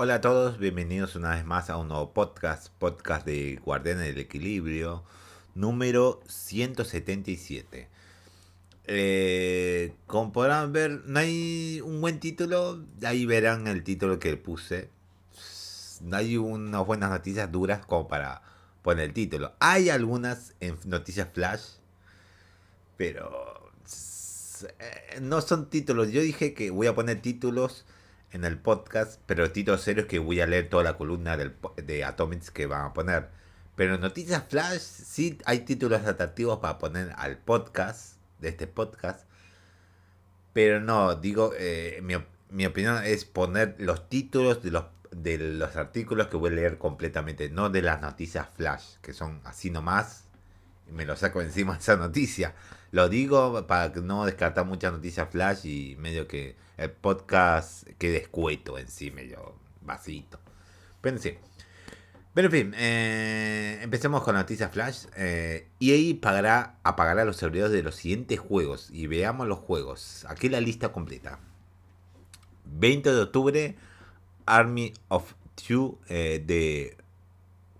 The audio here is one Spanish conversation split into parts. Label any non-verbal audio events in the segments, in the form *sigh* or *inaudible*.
Hola a todos, bienvenidos una vez más a un nuevo podcast, podcast de Guardián del Equilibrio, número 177. Eh, como podrán ver, no hay un buen título, ahí verán el título que puse. No hay unas buenas noticias duras como para poner el título. Hay algunas en noticias flash, pero eh, no son títulos. Yo dije que voy a poner títulos en el podcast, pero títulos serios que voy a leer toda la columna del, de Atomics que van a poner. Pero en Noticias Flash sí hay títulos atractivos para poner al podcast, de este podcast. Pero no, digo, eh, mi, mi, opinión es poner los títulos de los, de los artículos que voy a leer completamente, no de las noticias Flash, que son así nomás. Me lo saco encima esa noticia. Lo digo para no descartar muchas noticias Flash y medio que el podcast quede escueto en sí, medio vasito. Pero sí. Pero en fin, eh, empecemos con noticias flash. Eh, EA pagará, apagará los servidores de los siguientes juegos. Y veamos los juegos. Aquí la lista completa. 20 de octubre, Army of Two eh, de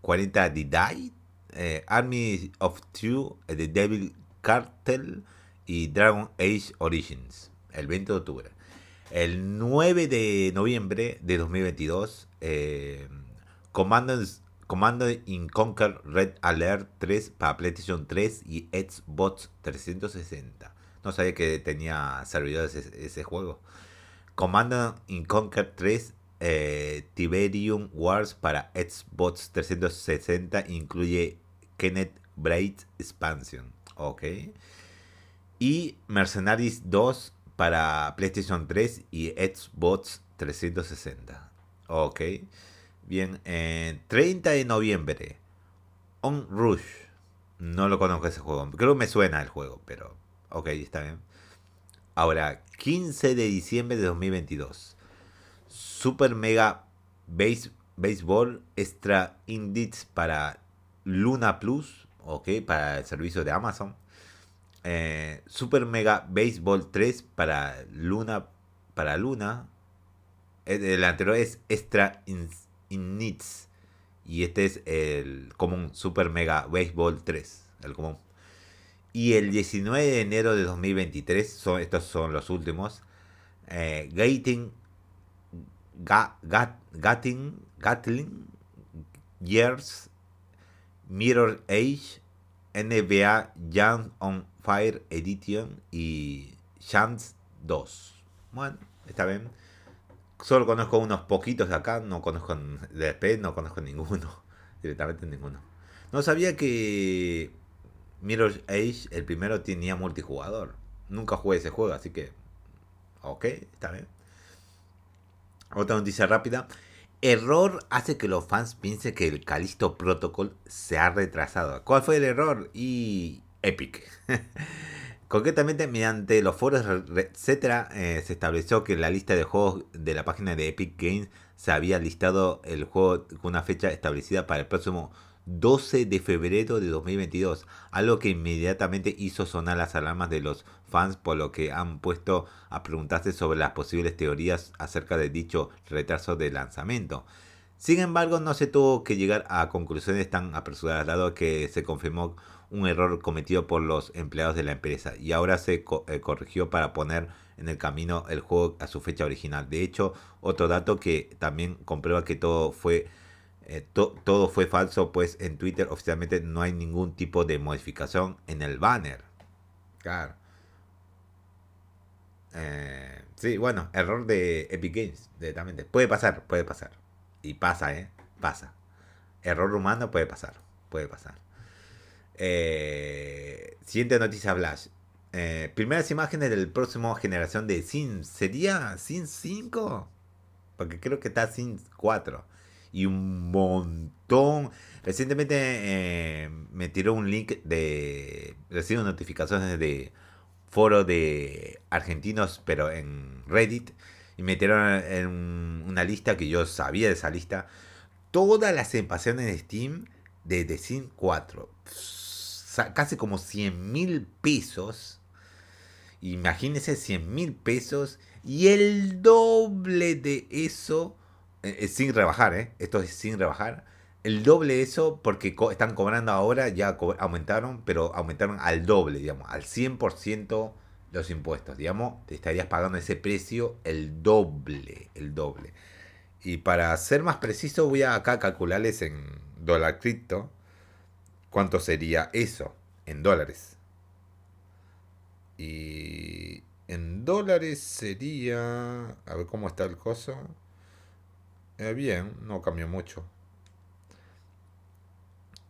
40 The Die. Eh, Army of Two de eh, Devil Cartel y Dragon Age Origins. El 20 de octubre. El 9 de noviembre de 2022, eh, in Conquer Red Alert 3 para PlayStation 3 y Xbox 360. No sabía que tenía servidores ese, juego. Command in Conquer 3 eh, Tiberium Wars para Xbox 360 incluye Kenneth Braid Expansion. Ok. Y Mercenaries 2 para PlayStation 3 y Xbox 360. Ok. Bien, 30 de noviembre. On Rush. No lo conozco ese juego. Creo que me suena el juego, pero ok, está bien. Ahora, 15 de diciembre de 2022. Super Mega Base, Baseball Extra Indies para Luna Plus. Ok, para el servicio de Amazon. Eh, Super Mega Baseball 3 para Luna. Para Luna. El, anterior es Extra in, Y este es el común Super Mega Baseball 3. El común. Y el 19 de enero de 2023, son, estos son los últimos. Eh, Gating, Gatling, Years, Mirror Age, NBA Young on Fire Edition y Chance 2. Bueno, está bien. Solo conozco unos poquitos de acá, no conozco de no conozco ninguno. *laughs* Directamente ninguno. No sabía que Mirror Age, el primero, tenía multijugador. Nunca jugué ese juego, así que. Ok, está bien. Otra noticia rápida. Error hace que los fans piensen que el Callisto Protocol se ha retrasado. ¿Cuál fue el error? Y Epic. *laughs* Concretamente, mediante los foros, etc., eh, se estableció que en la lista de juegos de la página de Epic Games se había listado el juego con una fecha establecida para el próximo 12 de febrero de 2022, algo que inmediatamente hizo sonar las alarmas de los fans, por lo que han puesto a preguntarse sobre las posibles teorías acerca de dicho retraso de lanzamiento. Sin embargo, no se tuvo que llegar a conclusiones tan apresuradas, dado que se confirmó un error cometido por los empleados de la empresa y ahora se eh, corrigió para poner en el camino el juego a su fecha original. De hecho, otro dato que también comprueba que todo fue eh, todo fue falso, pues en Twitter oficialmente no hay ningún tipo de modificación en el banner. Claro. Eh, sí, bueno, error de Epic Games, directamente. Puede pasar, puede pasar. Y pasa, ¿eh? Pasa. Error humano puede pasar, puede pasar. Eh, siguiente noticia Flash. Primeras imágenes del próximo generación de Sims. ¿Sería Sims 5? Porque creo que está Sims 4. Y un montón. Recientemente eh, me tiró un link de... Recibo notificaciones de foro de argentinos, pero en Reddit. Y me tiraron en una lista que yo sabía de esa lista. Todas las expansiones de Steam de The Sims 4 casi como 100 mil pesos. Imagínense 100 mil pesos y el doble de eso eh, sin rebajar, ¿eh? Esto es sin rebajar. El doble eso porque están cobrando ahora, ya aumentaron, pero aumentaron al doble, digamos, al 100% los impuestos, digamos, te estarías pagando ese precio el doble, el doble. Y para ser más preciso, voy a acá calcularles en dólar cripto cuánto sería eso en dólares. Y en dólares sería. A ver cómo está el coso. Eh, bien, no cambió mucho.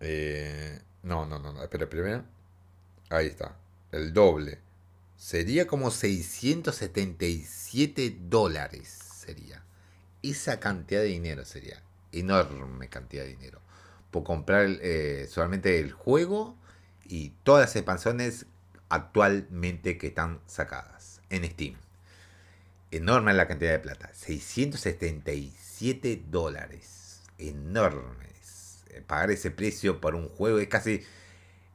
Eh, no, no, no, espera, primero. Ahí está. El doble. Sería como 677 dólares. Sería. Esa cantidad de dinero sería. Enorme cantidad de dinero. Por comprar eh, solamente el juego y todas las expansiones actualmente que están sacadas en Steam. Enorme la cantidad de plata. 677 dólares. Enormes. Eh, pagar ese precio por un juego es casi...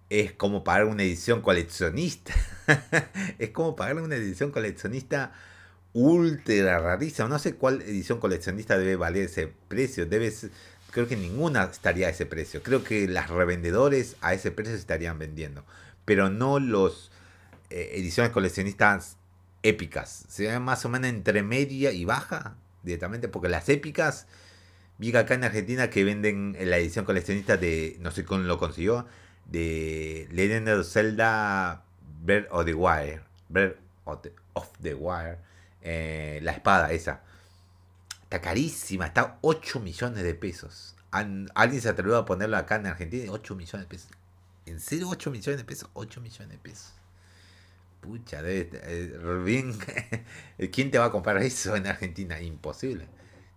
Es como pagar una edición coleccionista. *laughs* es como pagar una edición coleccionista ultra rarísima. No sé cuál edición coleccionista debe valer ese precio. Debe creo que ninguna estaría a ese precio. Creo que las revendedores a ese precio estarían vendiendo pero no los eh, ediciones coleccionistas épicas. Se ven más o menos entre media y baja directamente, porque las épicas, vi acá en Argentina que venden la edición coleccionista de, no sé cómo lo consiguió, de Legend of Zelda Breath of the Wire, Breath of the, Wire, eh, la espada esa. Está carísima, está 8 millones de pesos. Alguien se atrevió a ponerlo acá en Argentina, 8 millones de pesos. ¿En serio 8 millones de pesos? 8 millones de pesos. Pucha, debe, eh. *laughs* ¿Quién te va a comprar eso en Argentina? Imposible.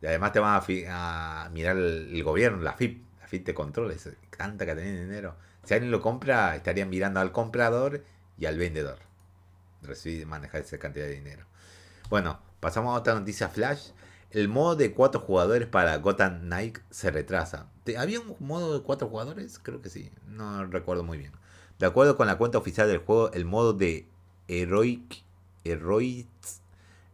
Y además te van a, mirar el, gobierno, la FIP. La FIP te controla, tanta que de dinero. Si alguien lo compra, estarían mirando al comprador y al vendedor. Recibir, manejar esa cantidad de dinero. Bueno, pasamos a otra noticia flash. El modo de cuatro jugadores para Gotham Knight se retrasa. ¿Había un modo de cuatro jugadores? Creo que sí. No recuerdo muy bien. De acuerdo con la cuenta oficial del juego, el modo de Heroic, Heroic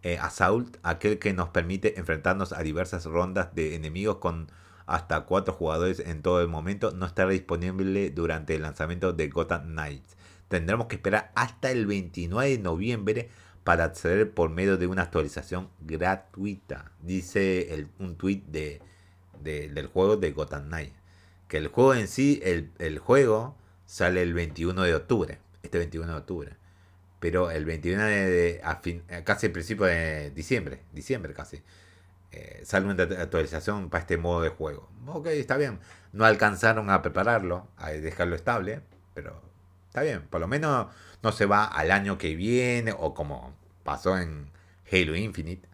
eh, Assault, aquel que nos permite enfrentarnos a diversas rondas de enemigos con hasta cuatro jugadores en todo el momento, no estará disponible durante el lanzamiento de Gotham Knights. Tendremos que esperar hasta el 29 de noviembre para acceder por medio de una actualización gratuita. Dice un tweet de, del juego de Gotham Knight. Que el juego en sí, el, juego sale el 21 de octubre. Este 21 de octubre. Pero el 21 de, casi el principio de diciembre. Diciembre casi. Eh, sale una actualización para este modo de juego. Ok, está bien. No alcanzaron a prepararlo, a dejarlo estable. Pero está bien. Por lo menos no se va al año que viene o como pasó en Halo Infinite.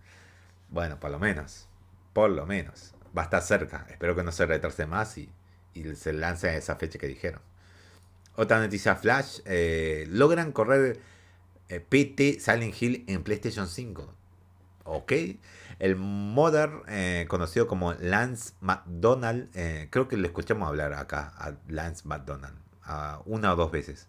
Bueno, por lo menos, por lo menos, va a estar cerca. Espero que no se retrase más y, se lance a esa fecha que dijeron. Otra noticia flash, eh, logran correr eh, PT Silent Hill en PlayStation 5. Ok. El modder eh, conocido como Lance McDonald, creo que le escuchamos hablar acá a Lance McDonald una o dos veces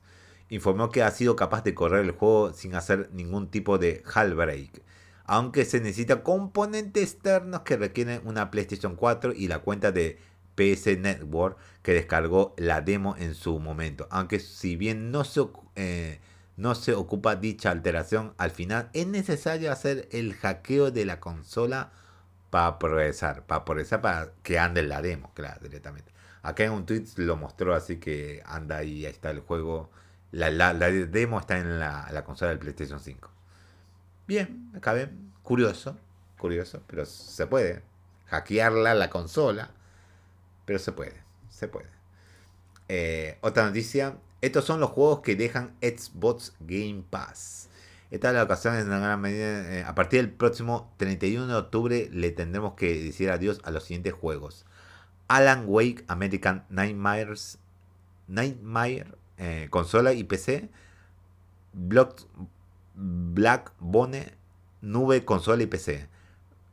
informó que ha sido capaz de correr el juego sin hacer ningún tipo de jailbreak, aunque se necesita componentes externos que requieren una PlayStation 4 y la cuenta de PS Network que descargó la demo en su momento. Aunque si bien no se, eh, no se ocupa dicha alteración, al final es necesario hacer el hackeo de la consola para progresar, para progresar para que ande la demo, claro, directamente. Acá en un tweet lo mostró, así que anda ahí, ahí está el juego la, demo está en la, consola del PlayStation 5. Bien, acá ven, curioso, curioso, pero se puede. Hackearla la consola, pero se puede, se puede. Eh, otra noticia, estos son los juegos que dejan Xbox Game Pass. Esta es la ocasión en una gran medida. Eh, a partir del próximo 31 de octubre le tendremos que decir adiós a los siguientes juegos. Alan Wake American Nightmares. Nightmare eh, consola y PC, Block, Black Bone, nube, consola y PC.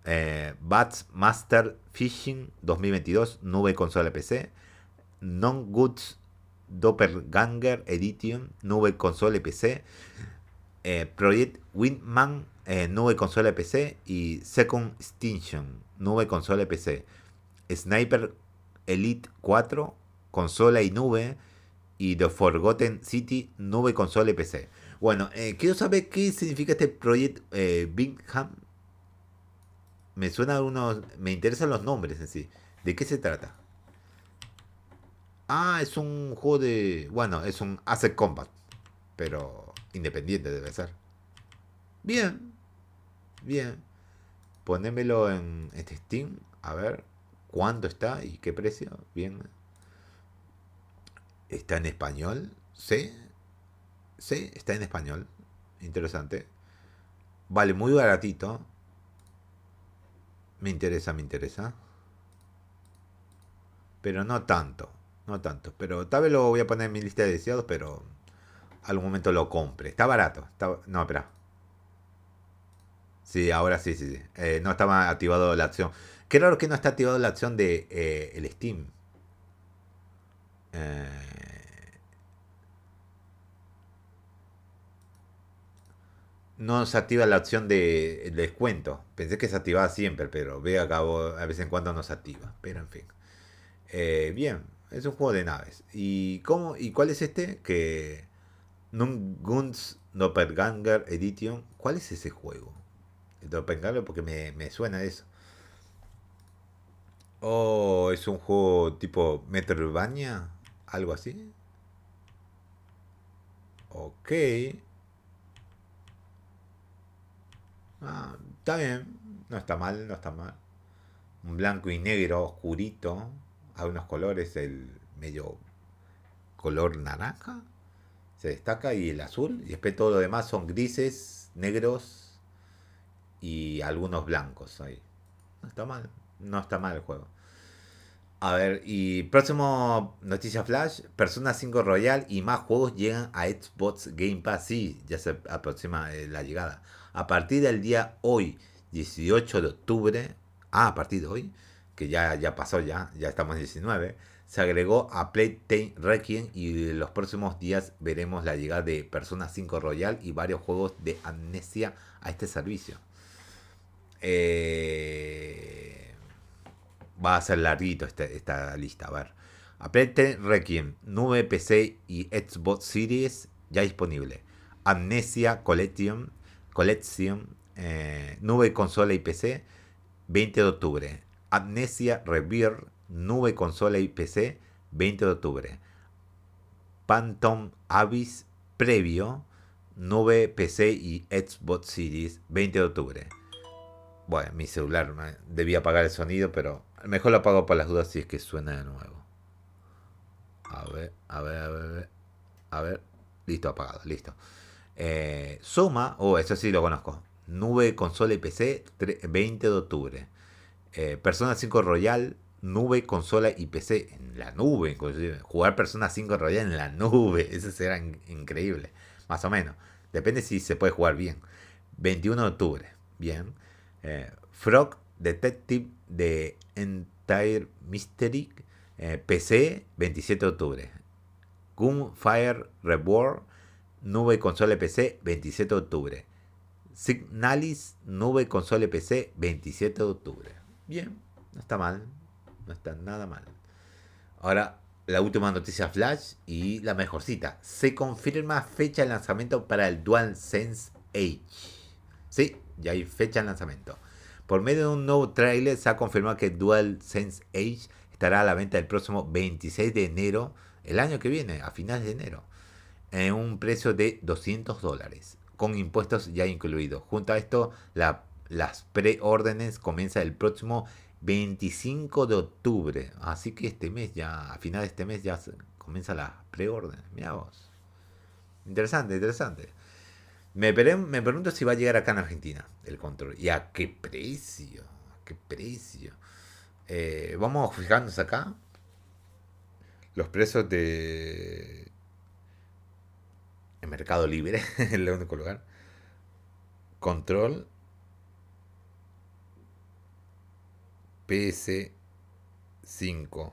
Eh, Bats Master Fishing 2022, nube, consola y PC. Non-Goods Doppelganger Edition, nube, consola y PC. eh, Project Windman, eh, nube consola PC. Y Second Extinction, nube consola PC. Sniper Elite 4, consola y nube. Y The Forgotten City, nube consola y PC. Bueno, eh, quiero saber qué significa este Project eh, Bingham. Me suena unos. Me interesan los nombres en sí. ¿De qué se trata? Ah, es un juego de. Bueno, es un Asset Combat. Pero independiente debe ser. Bien. Bien. Ponémelo en este Steam. A ver cuánto está y qué precio. Bien. ¿Está en español? Sí. Sí, está en español. Interesante. Vale, muy baratito. Me interesa, me interesa. Pero no tanto. No tanto. Pero tal vez lo voy a poner en mi lista de deseados, pero algún momento lo compre. Está barato. no, espera. Sí, ahora sí, sí, sí. Eh, no estaba activado la acción. Qué raro que no está activado la acción de eh, el Steam. Eh, no se activa la opción de, descuento. Pensé que se activaba siempre, pero ve acá a vez en cuando no se activa. Pero en fin. Bien, es un juego de naves. ¿Y cómo y cuál es este? Que Guns Doppelganger Edition. ¿Cuál es ese juego? Doppelganger porque me, me suena eso. Oh, es un juego tipo Metroidvania, algo así. Ok. Ah, está bien. No está mal, no está mal. Un blanco y negro oscurito. Hay unos colores, el medio color naranja. Se destaca y el azul. Y después todo lo demás son grises, negros y algunos blancos ahí. No está mal. No está mal el juego. A ver, y próximo noticia flash, Persona 5 Royal y más juegos llegan a Xbox Game Pass. Sí, ya se aproxima eh, la llegada. A partir del día hoy, 18 de octubre, ah, a partir de hoy, que ya, ya pasó ya, ya estamos en 19, se agregó a Playtime Requiem y en los próximos días veremos la llegada de Persona 5 Royal y varios juegos de amnesia a este servicio. Eh, va a ser larguito este, esta lista, a ver. A Playtime Requiem, nube PC y Xbox Series ya disponible. Amnesia Collection Collection, eh, nube consola y PC, 20 de octubre. Amnesia Rebirth, nube consola y PC, 20 de octubre. Phantom Abyss previo, nube PC y Xbox Series, 20 de octubre. Bueno, mi celular debía apagar el sonido, pero mejor lo apago para las dudas si es que suena de nuevo. A ver, a ver, a ver, a ver. Listo, apagado, listo. Eh, Soma, oh, eso sí lo conozco. Nube, consola y PC, 20 de octubre. Eh, Persona 5 Royal, nube, consola y PC en la nube. Jugar Persona 5 Royal en la nube, *laughs* eso será increíble. Más o menos. Depende si se puede jugar bien. 21 de octubre, bien. Eh, Frog Detective de Entire Mystery, eh, PC, 27 de octubre. Gunfire Reborn nube consola PC 27 de octubre. Signalis, nube consola PC 27 de octubre. Bien, no está mal, no está nada mal. Ahora, la última noticia flash y la mejorcita. Se confirma fecha de lanzamiento para el DualSense Edge. Sí, ya hay fecha de lanzamiento. Por medio de un nuevo trailer se ha confirmado que DualSense Edge estará a la venta el próximo 26 de enero, el año que viene, a finales de enero en un precio de 200 dólares, con impuestos ya incluidos. Junto a esto, las preórdenes comienzan el próximo 25 de octubre. Así que este mes ya, a final de este mes ya comienza la preorden. Mira vos. Interesante, interesante. Me, me pregunto si va a llegar acá en Argentina el control. ¿Y a qué precio? ¿A qué precio? Eh, vamos fijándonos acá. Los precios de Mercado Libre, *laughs* el único lugar. Control. PS5.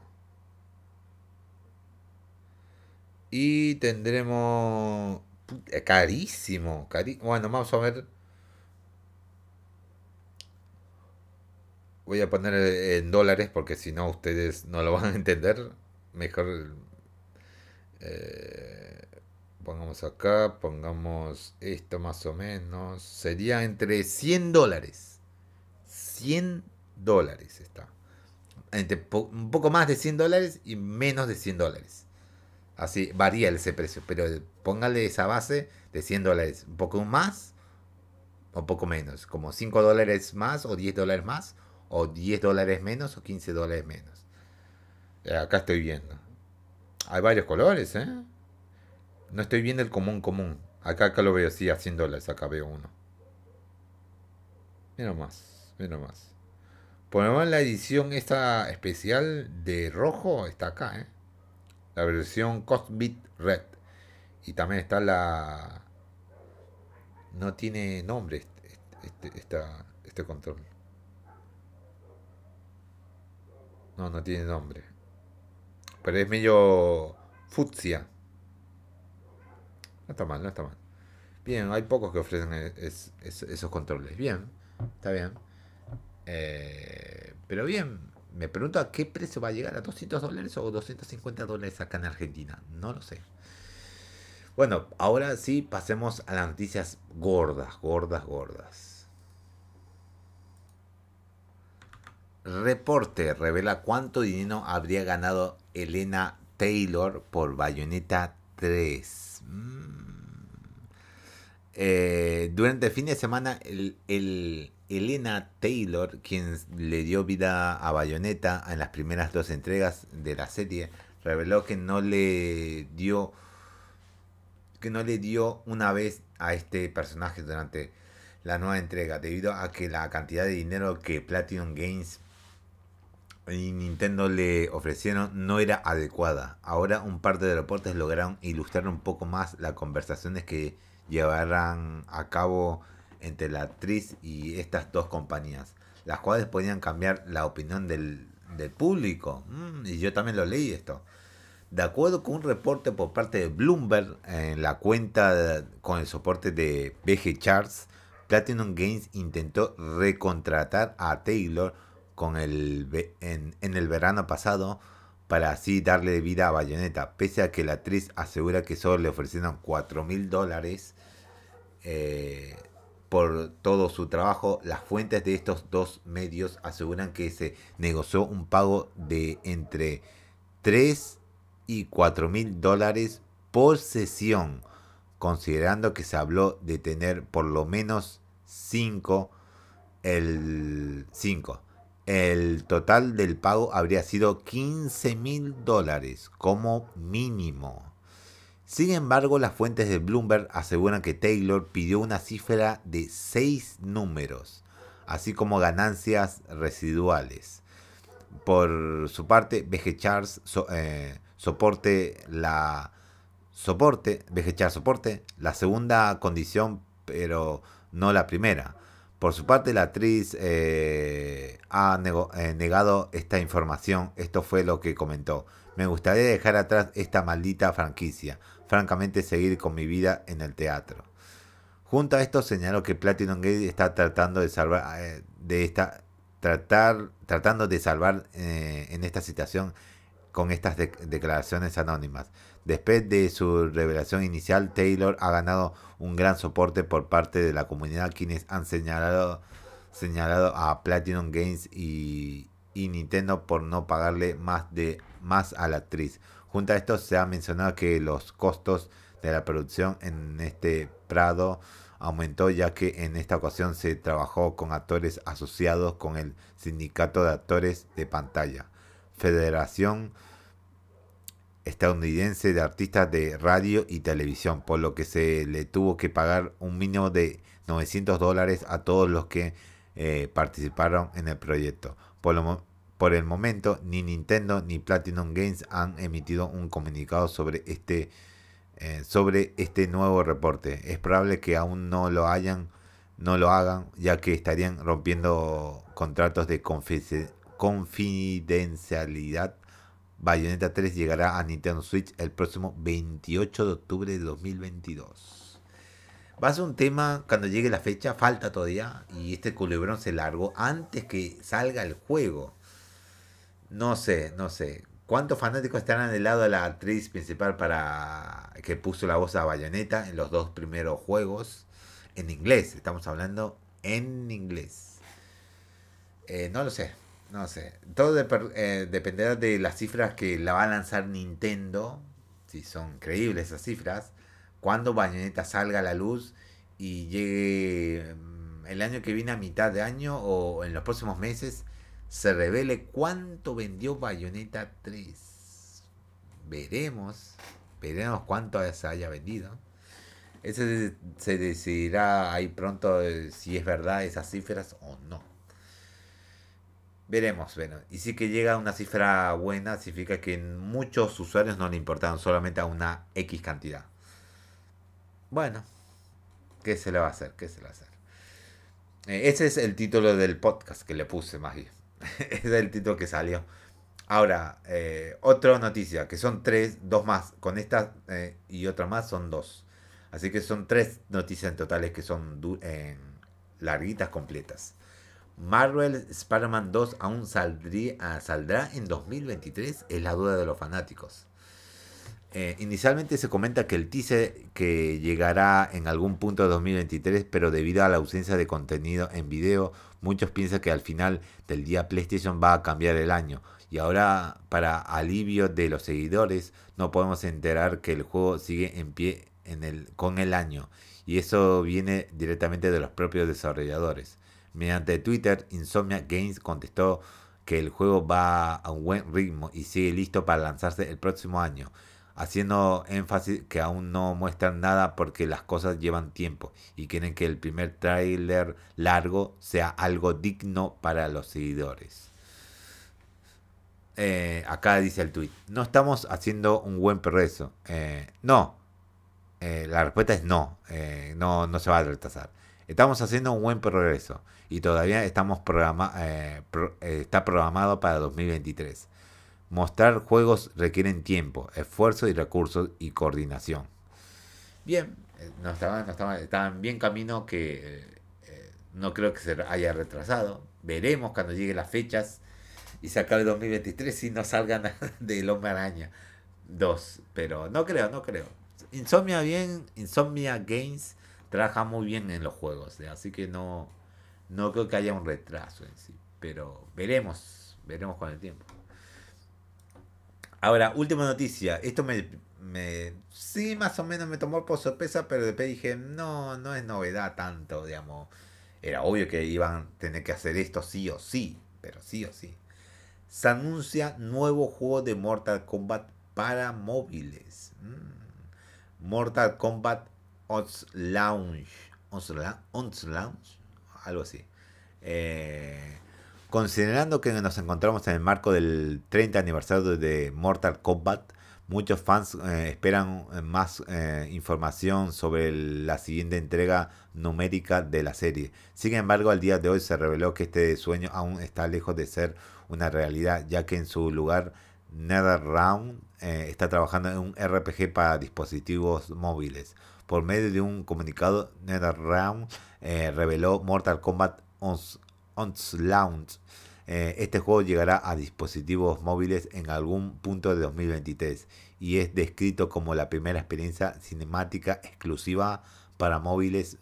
Y tendremos... carísimo, carísimo. Bueno, vamos a ver. Voy a poner en dólares porque si no ustedes no lo van a entender. Mejor eh, pongamos acá, pongamos esto más o menos. Sería entre 100 dólares. 100 dólares está. Entre un poco más de 100 dólares y menos de 100 dólares. Así varía ese precio, pero póngale esa base de 100 dólares. Un poco más o poco menos. Como 5 dólares más o 10 dólares más o 10 dólares menos o 15 dólares menos. Eh, acá estoy viendo. Hay varios colores, ¿eh? No estoy viendo el común común. Acá, acá lo veo, sí, a 100 dólares. Acá veo uno. Mira más, mira más. Por la edición esta especial de rojo está acá, ¿eh? La versión Cosbit Red. Y también está la... No tiene nombre este, este, este control. No, no tiene nombre. Pero es medio fucsia. No está mal, no está mal. Bien, hay pocos que ofrecen esos controles. Bien, está bien. Eh, pero bien, me pregunto a qué precio va a llegar, a 200 dólares o 250 dólares acá en Argentina. No lo sé. Bueno, ahora sí pasemos a las noticias gordas, gordas, gordas. Reporte revela cuánto dinero habría ganado Elena Taylor por Bayonetta 3. Mm. Eh, durante el fin de semana, el, Elena Taylor, quien le dio vida a Bayonetta en las primeras dos entregas de la serie, reveló que no le dio que no le dio una vez a este personaje durante la nueva entrega, debido a que la cantidad de dinero que Platinum Games y Nintendo le ofrecieron no era adecuada. Ahora un par de reportes lograron ilustrar un poco más las conversaciones que llevarán a cabo entre la actriz y estas dos compañías, las cuales podían cambiar la opinión del, público. Mm, y yo también lo leí esto. De acuerdo con un reporte por parte de Bloomberg en la cuenta con el soporte de BG Charts, Platinum Games intentó recontratar a Taylor con el, en, el verano pasado para así darle vida a Bayonetta, pese a que la actriz asegura que solo le ofrecieron 4 mil dólares eh, por todo su trabajo. Las fuentes de estos dos medios aseguran que se negoció un pago de entre 3 y 4 mil dólares por sesión, considerando que se habló de tener por lo menos 5 el 5 el total del pago habría sido 15 mil dólares como mínimo. Sin embargo, las fuentes de Bloomberg aseguran que Taylor pidió una cifra de 6 números, así como ganancias residuales. Por su parte, BG Charles eh, soporte la soporte, BG soporte la segunda condición, pero no la primera por su parte, la actriz eh, ha eh, negado esta información. Esto fue lo que comentó. Me gustaría dejar atrás esta maldita franquicia. Francamente, seguir con mi vida en el teatro. Junto a esto, señaló que Platinum Gate está tratando de salvar eh, de tratando de salvar en esta situación con estas declaraciones anónimas. Después de su revelación inicial, Taylor ha ganado un gran soporte por parte de la comunidad quienes han señalado, señalado a Platinum Games y, Nintendo por no pagarle más, de, más a la actriz. Junto a esto se ha mencionado que los costos de la producción en este Prado aumentó ya que en esta ocasión se trabajó con actores asociados con el Sindicato de Actores de Pantalla, Federación estadounidense de artistas de radio y televisión, por lo que se le tuvo que pagar un mínimo de 900 dólares a todos los que eh, participaron en el proyecto. Por, lo, por el momento, ni Nintendo ni Platinum Games han emitido un comunicado sobre este, eh, sobre este nuevo reporte. Es probable que aún no lo hayan, no lo hagan, ya que estarían rompiendo contratos de confidencialidad Bayonetta 3 llegará a Nintendo Switch el próximo 28 de octubre de 2022. Va a ser un tema cuando llegue la fecha, falta todavía, y este culebrón se largó antes que salga el juego. No sé, no sé. ¿Cuántos fanáticos estarán del lado de la actriz principal para que puso la voz a Bayonetta en los dos primeros juegos? En inglés, estamos hablando en inglés. Eh, no lo sé, no sé. Todo eh, dependerá de las cifras que la va a lanzar Nintendo, si son creíbles esas cifras, cuando Bayonetta salga a la luz y llegue mm, el año que viene a mitad de año o en los próximos meses se revele cuánto vendió Bayonetta 3. Veremos, veremos cuánto se haya vendido. Ese se decidirá ahí pronto eh, si es verdad esas cifras o no. Veremos, bueno. Y si que llega a una cifra buena, significa que muchos usuarios no le importaron solamente a una X cantidad. Bueno, ¿qué se le va a hacer? ¿Qué se le va a hacer? Eh, ese es el título del podcast que le puse más bien. *laughs* ese es el título que salió. Ahora, eh, otra noticia, que son tres, dos más. Con esta y otra más son dos. Así que son tres noticias en totales que son larguitas, completas. Marvel Spider-Man 2 aún saldría, ah, saldrá en 2023, es la duda de los fanáticos. Eh, inicialmente se comenta que el teaser que llegará en algún punto de 2023, pero debido a la ausencia de contenido en video, muchos piensan que al final del día PlayStation va a cambiar el año. Y ahora, para alivio de los seguidores, no podemos enterar que el juego sigue en pie en el, con el año, y eso viene directamente de los propios desarrolladores. Mediante Twitter, Insomnia Games contestó que el juego va a un buen ritmo y sigue listo para lanzarse el próximo año, haciendo énfasis que aún no muestran nada porque las cosas llevan tiempo y quieren que el primer tráiler largo sea algo digno para los seguidores. Eh, acá dice el tweet, no estamos haciendo un buen progreso. Eh, no, eh, la respuesta es no, no, no se va a retrasar. Estamos haciendo un buen progreso y todavía estamos programa, eh, está programado para 2023. Mostrar juegos requieren tiempo, esfuerzo y recursos y coordinación. Bien, no estaban, no en bien camino que no creo que se haya retrasado. Veremos cuando lleguen las fechas y se acabe 2023 si no salgan *laughs* del Hombre Araña 2. Pero no creo, no creo. Insomnia bien, Insomnia Games trabaja muy bien en los juegos, ¿eh? así que no, no creo que haya un retraso en sí, pero veremos, veremos con el tiempo. Ahora, última noticia, esto me, sí más o menos me tomó por sorpresa, pero después dije, no, no es novedad tanto, digamos. Era obvio que iban a tener que hacer esto sí o sí, pero sí o sí. Se anuncia nuevo juego de Mortal Kombat para móviles. Mm. Mortal Kombat Ons Launch. Ons Launch, algo así. Eh, considerando que nos encontramos en el marco del 30 aniversario de Mortal Kombat, muchos fans eh, esperan eh, más información sobre la siguiente entrega numérica de la serie. Sin embargo, al día de hoy se reveló que este sueño aún está lejos de ser una realidad, ya que en su lugar NetherRealm está trabajando en un RPG para dispositivos móviles. Por medio de un comunicado, NetherRealm eh, reveló Mortal Kombat Onslaught. Eh, este juego llegará a dispositivos móviles en algún punto de 2023 y es descrito como la primera experiencia cinemática exclusiva para móviles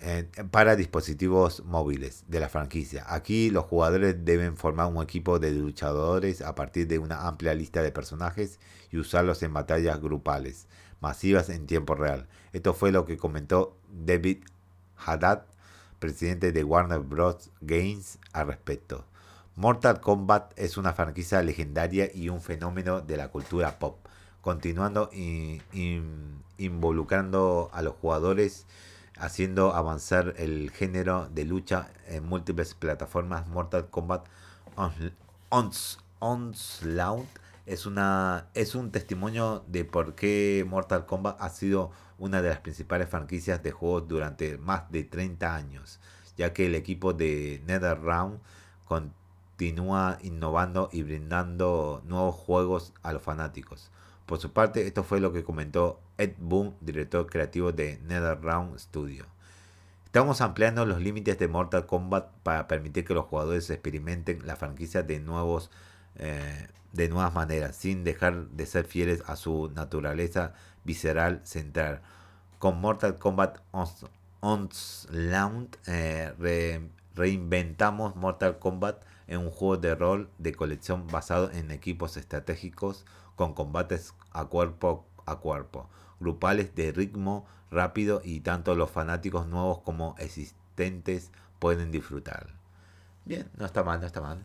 eh, para dispositivos móviles de la franquicia. Aquí los jugadores deben formar un equipo de luchadores a partir de una amplia lista de personajes y usarlos en batallas grupales masivas en tiempo real. Esto fue lo que comentó David Haddad, presidente de Warner Bros. Games, al respecto. Mortal Kombat es una franquicia legendaria y un fenómeno de la cultura pop, continuando involucrando a los jugadores haciendo avanzar el género de lucha en múltiples plataformas. Mortal Kombat Onslaught es, una, es un testimonio de por qué Mortal Kombat ha sido una de las principales franquicias de juegos durante más de 30 años, ya que el equipo de NetherRealm continúa innovando y brindando nuevos juegos a los fanáticos. Por su parte, esto fue lo que comentó Ed Boon, director creativo de NetherRealm Studio. Estamos ampliando los límites de Mortal Kombat para permitir que los jugadores experimenten la franquicia de nuevos eh, de nuevas maneras, sin dejar de ser fieles a su naturaleza visceral central. Con Mortal Kombat Onslaught eh, reinventamos Mortal Kombat en un juego de rol de colección basado en equipos estratégicos con combates a cuerpo a cuerpo, grupales de ritmo rápido y tanto los fanáticos nuevos como existentes pueden disfrutar. Bien, no está mal, no está mal.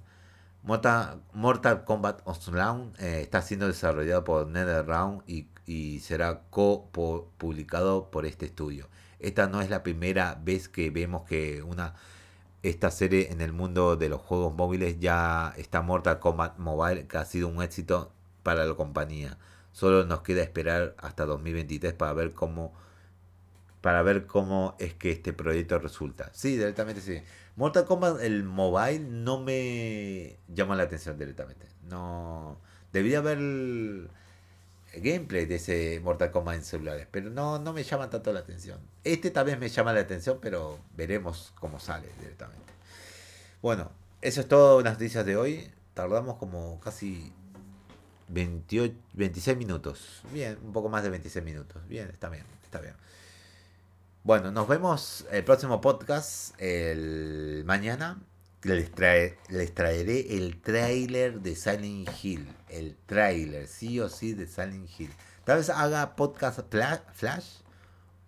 Mortal, Kombat Onslaught eh, está siendo desarrollado por NetherRealm y, y será co-publicado por este estudio. Esta no es la primera vez que vemos que una esta serie en el mundo de los juegos móviles ya está Mortal Kombat Mobile, que ha sido un éxito para la compañía. Solo nos queda esperar hasta 2023 para ver cómo para ver cómo es que este proyecto resulta. Sí, directamente sí. Mortal Kombat el mobile no me llama la atención directamente. No debía haber gameplay de ese Mortal Kombat en celulares, pero no, no me llama tanto la atención. Este tal vez me llama la atención, pero veremos cómo sale directamente. Bueno, eso es todo las noticias de hoy. Tardamos como casi 28, 26 minutos. Bien, un poco más de 26 minutos. Bien, está bien, está bien. Bueno, nos vemos el próximo podcast el mañana. Les, trae, les traeré el trailer de Silent Hill. El trailer, sí o sí, de Silent Hill. Tal vez haga podcast flash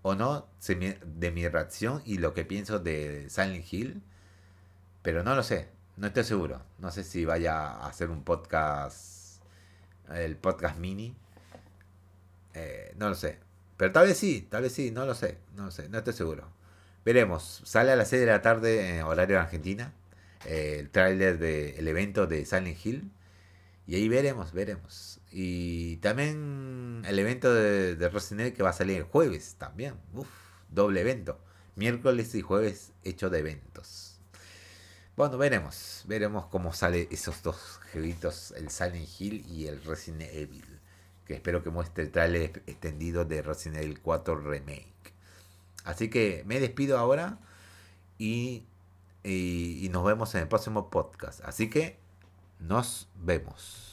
o no de mi reacción y lo que pienso de Silent Hill. Pero no lo sé, no estoy seguro. No sé si vaya a hacer un podcast, el podcast mini. Eh, no lo sé. Pero tal vez sí, tal vez sí, no lo sé, no lo sé, no estoy seguro. Veremos, sale a las 6 de la tarde en horario de Argentina eh, el tráiler del evento de Silent Hill. Y ahí veremos, veremos. Y también el evento de, de Resident que va a salir el jueves también. Uf, doble evento. Miércoles y jueves hecho de eventos. Bueno, veremos. Veremos cómo sale esos dos jueguitos, el Silent Hill y el Resident Evil que espero que muestre el trailer extendido de Resident Evil 4 Remake. Así que me despido ahora y, y, y nos vemos en el próximo podcast. Así que nos vemos.